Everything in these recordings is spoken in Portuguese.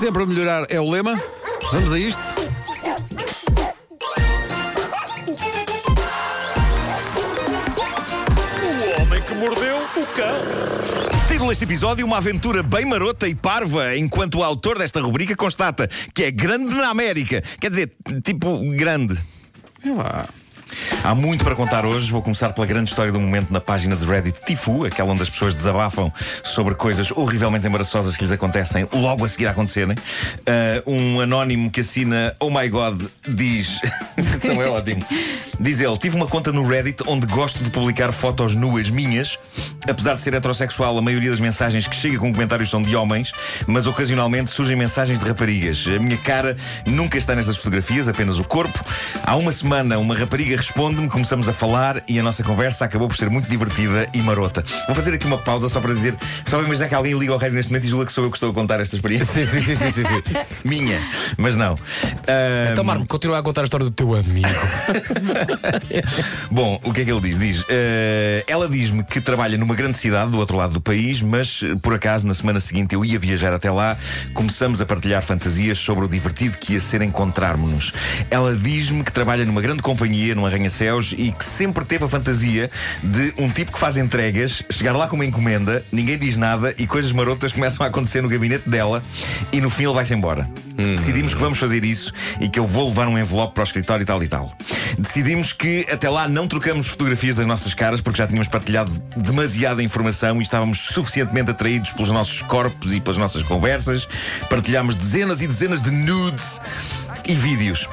Sempre a melhorar é o lema. Vamos a isto. O homem que mordeu o cão. Título deste episódio: Uma aventura bem marota e parva, enquanto o autor desta rubrica constata que é grande na América. Quer dizer, tipo, grande. É lá. Há muito para contar hoje. Vou começar pela grande história do momento na página de Reddit Tifu, aquela onde as pessoas desabafam sobre coisas horrivelmente embaraçosas que lhes acontecem logo a seguir a acontecerem. Uh, um anónimo que assina Oh my God diz. Não é ótimo. Diz ele: Tive uma conta no Reddit onde gosto de publicar fotos nuas minhas. Apesar de ser heterossexual, a maioria das mensagens que chega com comentários são de homens, mas ocasionalmente surgem mensagens de raparigas. A minha cara nunca está nestas fotografias, apenas o corpo. Há uma semana, uma rapariga responde-me, começamos a falar e a nossa conversa acabou por ser muito divertida e marota. Vou fazer aqui uma pausa só para dizer, só para imaginar que alguém liga ao rádio neste momento e julga que sou eu que estou a contar esta experiência. Sim, sim, sim, sim, sim, sim. Minha, mas não. Ah, Então, Marco, continua a contar a história do teu amigo. Bom, o que é que ele diz? Diz: eh, ela diz-me que trabalha numa grande cidade do outro lado do país, mas eh, por acaso na semana seguinte eu ia viajar até lá. Começamos a partilhar fantasias sobre o divertido que ia ser encontrarmos-nos. Ela diz-me que trabalha numa grande companhia, num arranha-céus, e que sempre teve a fantasia de um tipo que faz entregas, chegar lá com uma encomenda, ninguém diz nada e coisas marotas começam a acontecer no gabinete dela e no fim ele vai-se embora. Decidimos que vamos fazer isso e que eu vou levar um envelope para o escritório e tal e tal. Decidimos que até lá não trocamos fotografias das nossas caras porque já tínhamos partilhado demasiada informação e estávamos suficientemente atraídos pelos nossos corpos e pelas nossas conversas. Partilhámos dezenas e dezenas de nudes e vídeos.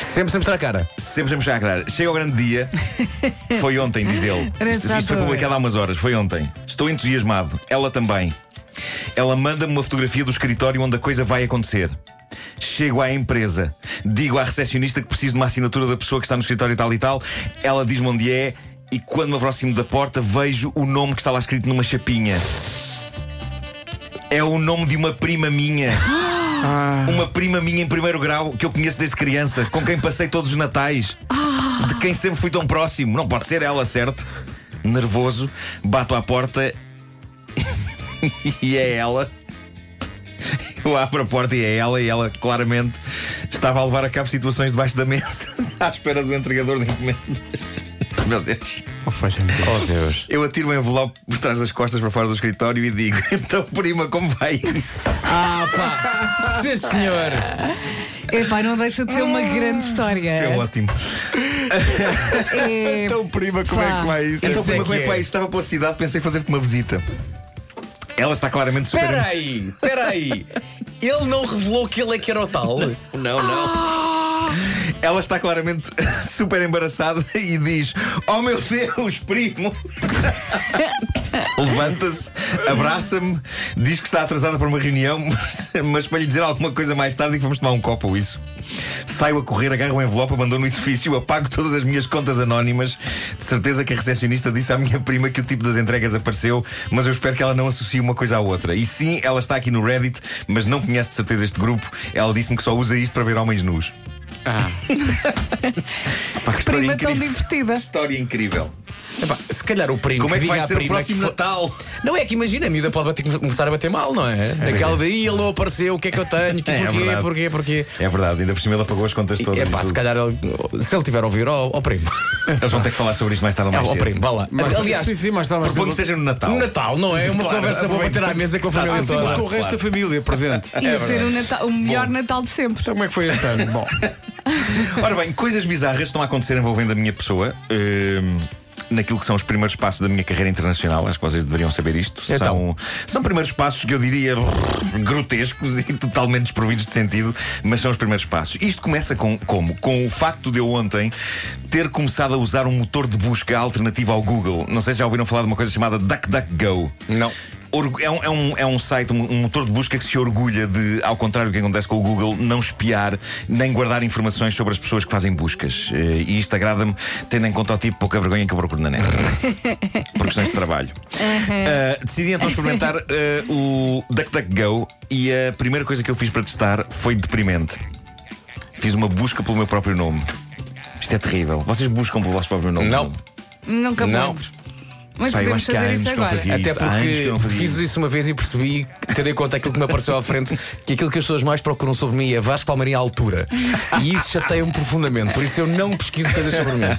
Sempre sem mostrar a cara. Sempre sempre já a cara. Chega ao grande dia. Foi ontem, diz ele. Isto, isto foi publicado há umas horas. Foi ontem. Estou entusiasmado. Ela também. Ela manda-me uma fotografia do escritório onde a coisa vai acontecer. Chego à empresa, digo à recepcionista que preciso de uma assinatura da pessoa que está no escritório e tal e tal. Ela diz-me onde é e quando me aproximo da porta vejo o nome que está lá escrito numa chapinha. É o nome de uma prima minha. Uma prima minha em primeiro grau que eu conheço desde criança, com quem passei todos os natais, de quem sempre fui tão próximo. Não pode ser ela, certo? Nervoso, bato à porta e é ela. Eu abro a porta e é ela, e ela claramente estava a levar a cabo situações debaixo da mesa, à espera do entregador de encomendas. Meu Deus. Oh, Deus. Eu atiro o envelope por trás das costas para fora do escritório e digo: Então, prima, como vai isso? Ah, pá. Sim, senhor. Epá, não deixa de ser uma grande história. É ótimo. É, Então, prima, como é que vai isso? Então, é prima, como é que que vai é. isso? Estava pela cidade, pensei fazer-te uma visita. Ela está claramente super. Espera aí, espera aí. Ele não revelou que ele é que era o tal? Não, não. Ela está claramente super embaraçada e diz: Oh meu Deus, primo! Levanta-se, abraça-me, diz que está atrasada para uma reunião, mas, mas para lhe dizer alguma coisa mais tarde e que vamos tomar um copo ou isso. Saio a correr, agarro o envelope, abandono o edifício, apago todas as minhas contas anónimas. De certeza que a recepcionista disse à minha prima que o tipo das entregas apareceu, mas eu espero que ela não associe uma coisa à outra. E sim, ela está aqui no Reddit, mas não conhece de certeza este grupo. Ela disse-me que só usa isto para ver homens nus. Pá, que história prima tão incrível. divertida. Que história incrível. Epá, se calhar o primo. Como é que diga vai ser o prima próximo que Natal? Não é que imagina, a miúda pode bater- começar a bater mal, não é? Naquela daí ele não apareceu, o que é que eu tenho? Que, É, é porquê, verdade. porquê, porquê? É verdade, ainda por cima ele apagou as contas todas. É pá, se calhar ele- se ele tiver a ouvir, ó ó primo. Eles vão ter que falar sobre isto mais tarde ou É, mais ó cedo. primo, vá lá. Mas- Aliás, sim, sim, mais tarde, mais Proponho que cedo. seja no Natal. no Natal, não é? Uma Claro, conversa boa para ter à mesa com a família Ah, sim, mas toda. com o resto da família presente. Ia ser o melhor Natal de sempre. Então, como é que foi este ano? Bom, Ora bem, coisas bizarras estão a acontecer envolvendo a minha pessoa. hum, Naquilo que são os primeiros passos da minha carreira internacional, acho que vocês deveriam saber isto. Então. São, são primeiros passos que eu diria grotescos e totalmente desprovidos de sentido, mas são os primeiros passos. Isto começa com como? Com o facto de eu ontem ter começado a usar um motor de busca alternativo ao Google. Não sei se já ouviram falar de uma coisa chamada DuckDuckGo. Não. É um, é, um, é um site, um, um motor de busca que se orgulha de, ao contrário do que acontece com o Google, não espiar nem guardar informações sobre as pessoas que fazem buscas. Eh, E isto agrada-me, tendo em conta o tipo de pouca vergonha que eu procuro na net. Por questões de trabalho. Eh, decidi então experimentar eh, o DuckDuckGo e a primeira coisa que eu fiz para testar foi deprimente. Fiz uma busca pelo meu próprio nome. Isto é terrível. Vocês buscam pelo vosso próprio nome? Não. Nunca Não. Mas eu podemos fazer isso agora. fazia Até porque fiz isso uma vez e percebi, tendo em conta aquilo que me apareceu à frente, que aquilo que as pessoas mais procuram sobre mim é Vasco Palmeirinho à altura. E isso chateia-me profundamente. Por isso eu não pesquiso coisas sobre mim.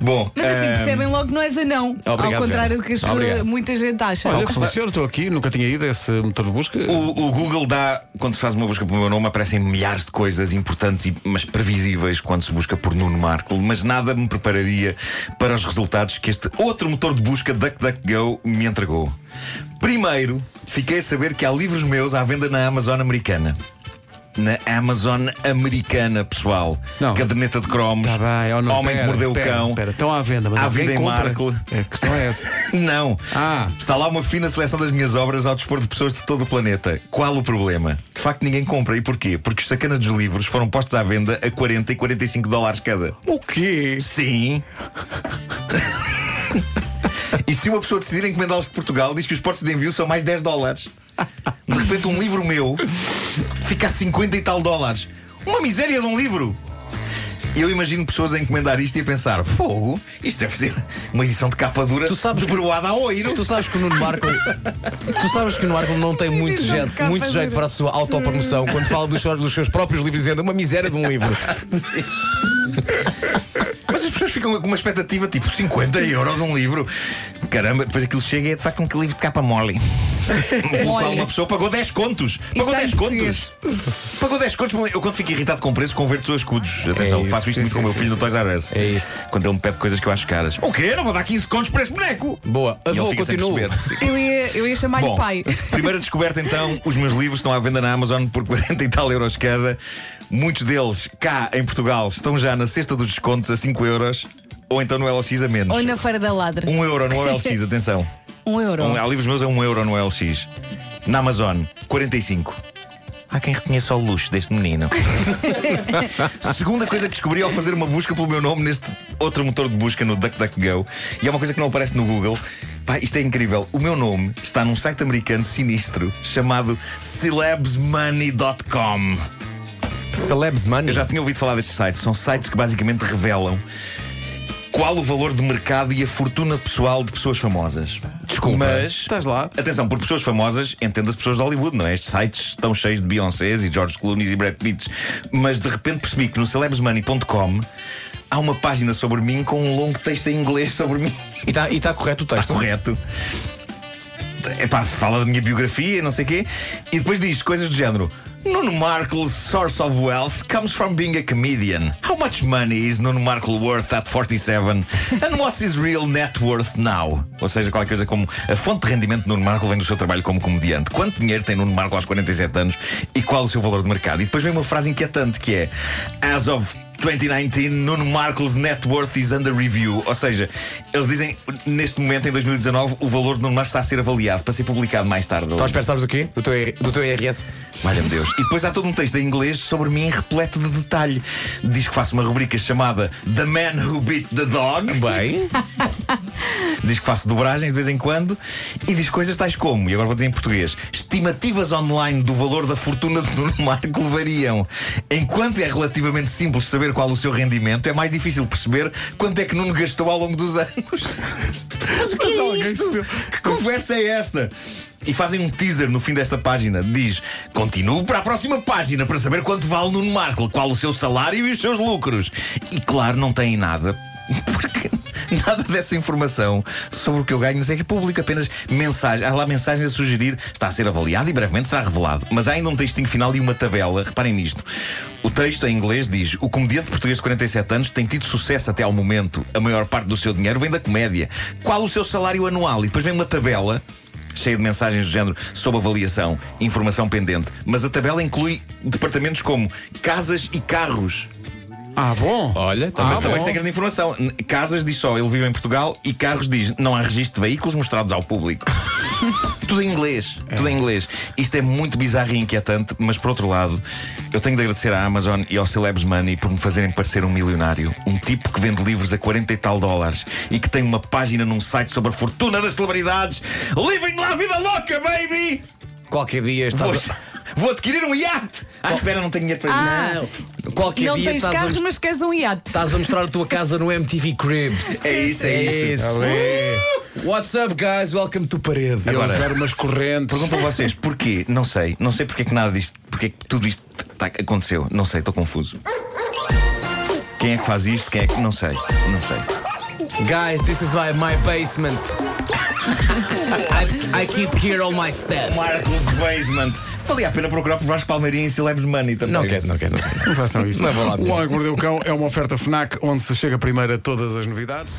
Bom, Mas assim ah, percebem logo que não és anão. Obrigado, ao contrário Vera. do que as pessoas- muita gente acha. Olha, que funciona, estou aqui, nunca tinha ido a esse motor de busca. O, o Google dá, quando se faz uma busca pelo meu nome, aparecem milhares de coisas importantes, e- mas previsíveis quando se busca por Nuno Marco. Mas nada me prepararia para os resultados que este outro motor de busca, DuckDuckGo, me entregou. Primeiro, fiquei a saber que há livros meus à venda na Amazon americana. Na Amazon americana, pessoal. Não. Caderneta de cromos. Tá bem, ou não, Homem pera, que mordeu pera, o cão. Pera, estão à venda, mas alguém vida em compra. Marco. A questão é essa. Não. Ah. Está lá uma fina seleção das minhas obras ao dispor de pessoas de todo o planeta. Qual o problema? De facto, ninguém compra. E porquê? Porque os sacanas dos livros foram postos à venda a 40 e 45 dólares cada. O quê? Sim. e se uma pessoa decidir encomendá-los de Portugal, diz que os portos de envio são mais 10 dólares. De repente, um livro meu fica a 50 e tal dólares. Uma miséria de um livro. Eu imagino pessoas a encomendar isto e a pensar: fogo, isto deve ser uma edição de capa dura Tu sabes broada a oiro. Tu sabes que o Nuno Marco. Tu sabes que o Nuno Marco não tem muito jeito, muito jeito para a sua autopromoção quando fala dos, seus- dos seus próprios livros, dizendo uma miséria de um livro. Mas as pessoas ficam com uma expectativa tipo 50 euros um livro. Caramba, depois aquilo chega e é de facto um livro de capa mole. Qual uma pessoa pagou 10 contos. Pagou está em 10 contos. Pagou 10 contos. Eu, quando fico irritado com o preço, converto a escudos. Atenção, É isso, faço isto sim, muito com o sim, meu sim, filho no sim. Toys R Us. É isso. Quando ele me pede coisas que eu acho caras. O quê? Não vou dar 15 contos para esse boneco. Boa, E ele avô, continuo. perceber. Eu ia, eu ia chamar-lhe pai. primeira descoberta então, os meus livros estão à venda na Amazon por 40 e tal euros cada. Muitos deles, cá em Portugal, estão já na cesta dos descontos a 5 euros ou então no LX a menos. Ou na Feira da Ladra. 1 euro no LX, atenção. Um euro. Um, há livros meus a 1 euro no LX. Na Amazon, 45. Há quem reconheça o luxo deste menino. Segunda coisa que descobri ao fazer uma busca pelo meu nome neste outro motor de busca no DuckDuckGo, e é uma coisa que não aparece no Google. Pá, isto é incrível. O meu nome está num site americano sinistro chamado celebsmoney.com. Celebs Money. Eu já tinha ouvido falar destes sites. São sites que basicamente revelam qual o valor de mercado e a fortuna pessoal de pessoas famosas. Desculpa. Mas. Estás lá? Atenção, por pessoas famosas, entenda-se pessoas de Hollywood, não é? Estes sites estão cheios de Beyoncés e George Clooney e Brad Pitts. Mas de repente percebi que no celebsmoney.com há uma página sobre mim com um longo texto em inglês sobre mim. E está tá correto o Está texto. correto. Epá, fala da minha biografia, não sei o quê, e depois diz coisas do género. Nuno Markle's source of wealth comes from being a comedian. How much money is Nuno Markle worth at 47? And what's his real net worth now? Ou seja, qualquer coisa como a fonte de rendimento de Nuno Markle vem do seu trabalho como comediante. Quanto dinheiro tem Nuno Markle aos 47 anos e qual o seu valor de mercado? E depois vem uma frase inquietante que é As of 2019, Nuno Markle's net worth is under review. Ou seja, eles dizem, neste momento, em 2019, o valor de Nuno Markle está a ser avaliado para ser publicado mais tarde. Estás a sabes do quê? Do teu, do teu IRS? Valha-me Deus. E depois há todo um texto em inglês sobre mim repleto de detalhe. Diz que faço uma rubrica chamada The Man Who Beat the Dog. Bem. Diz que faço dobragens de vez em quando. E diz coisas tais como, e agora vou dizer em português: estimativas online do valor da fortuna de Nuno Marco variam. Enquanto é relativamente simples saber qual o seu rendimento, é mais difícil perceber quanto é que Nuno gastou ao longo dos anos. Mas que é? Que conversa é esta? E fazem um teaser no fim desta página. Diz: Continuo para a próxima página para saber quanto vale Nuno Marco, qual o seu salário e os seus lucros. E claro, não têm nada. Porque nada dessa informação sobre o que eu ganho que é público, apenas mensagens. Há lá mensagens a sugerir, está a ser avaliado e brevemente será revelado. Mas há ainda um textinho final e uma tabela. Reparem nisto. O texto em inglês diz: O comediante português de 47 anos tem tido sucesso até ao momento. A maior parte do seu dinheiro vem da comédia. Qual o seu salário anual? E depois vem uma tabela cheia de mensagens do género sob avaliação, informação pendente. Mas a tabela inclui departamentos como casas e carros. Ah, bom. Olha, estás Mas a também ver? sem grande informação. N- Casas diz só, ele vive em Portugal e carros diz, não há registro de veículos mostrados ao público. tudo em inglês, tudo em inglês. Isto é muito bizarro e inquietante, mas por outro lado, eu tenho de agradecer à Amazon e ao Celebs Money por me fazerem parecer um milionário. Um tipo que vende livros a 40 e tal dólares e que tem uma página num site sobre a fortuna das celebridades. Living la vida louca, baby! Qualquer dia estás Pois. a, Vou adquirir um iate! Ah, espera, não tenho dinheiro para isso. Não. Qualquer Não dia tens estás a, carros, mas queres um iate. estás a mostrar a tua casa no MTV Cribs. É isso, é isso. Ali. What's up, guys? Welcome to Parede. Agora- deram umas correntes. Perguntam vocês porquê? Não sei. Não sei porque é que nada disto, porque é que tudo isto tá- aconteceu. Não sei, estou confuso. Quem é que faz isto? Quem é que. Não sei. Não sei. Guys, this is my, my basement. I, I keep here all my stuff. Marcos Basement. Valia a pena procurar por Vasco Palmeirinho e Celebs Money também. Não quero, não quero, não quero. Não façam isso. Não vou lá o Homem que Mordeu o Cão é uma oferta FNAC onde se chega primeiro a todas as novidades.